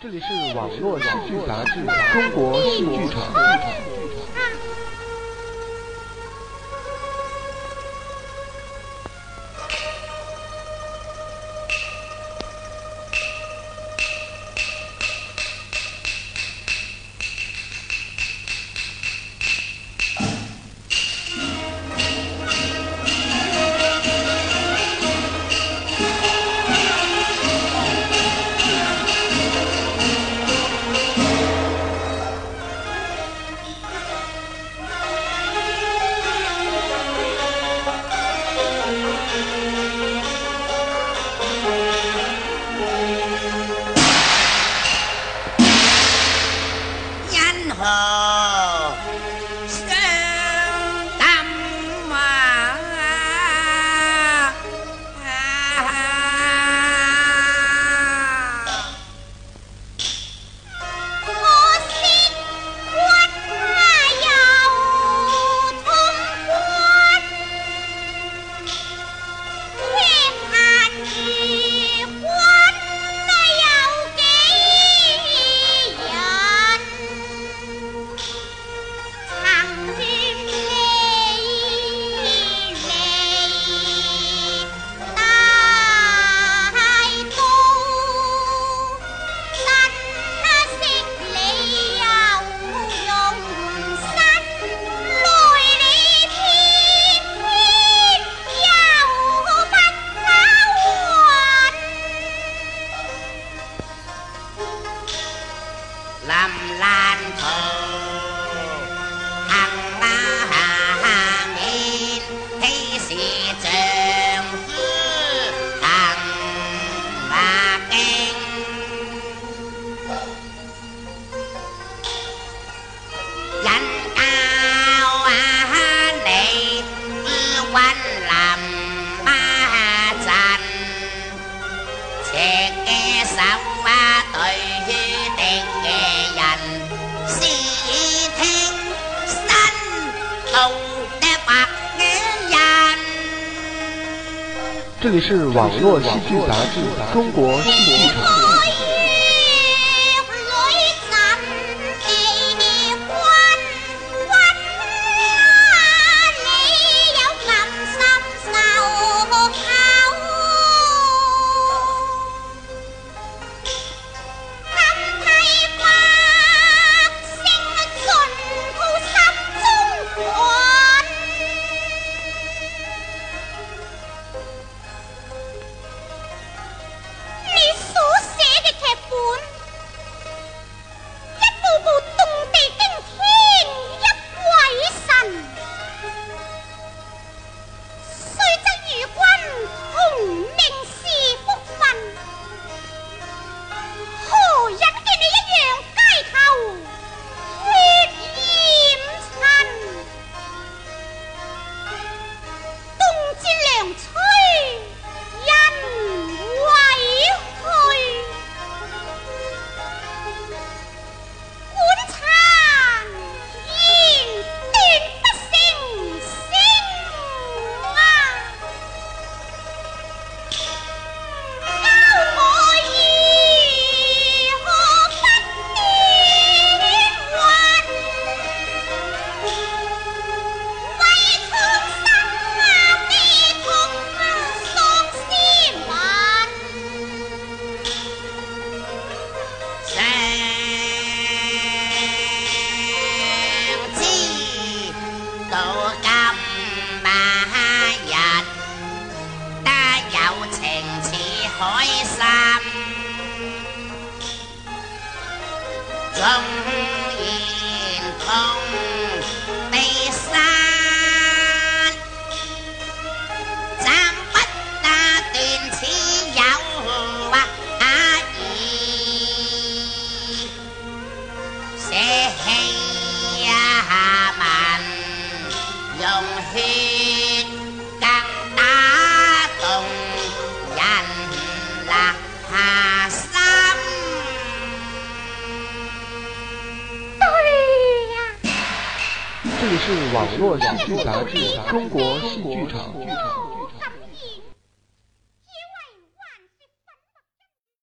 这里是网络喜剧杂志《中国戏剧场》。Uh-huh. 这里是网络戏剧杂志《中国戏剧》。hỏi sam dòng 这里是网络喜剧杂志中国戏剧场。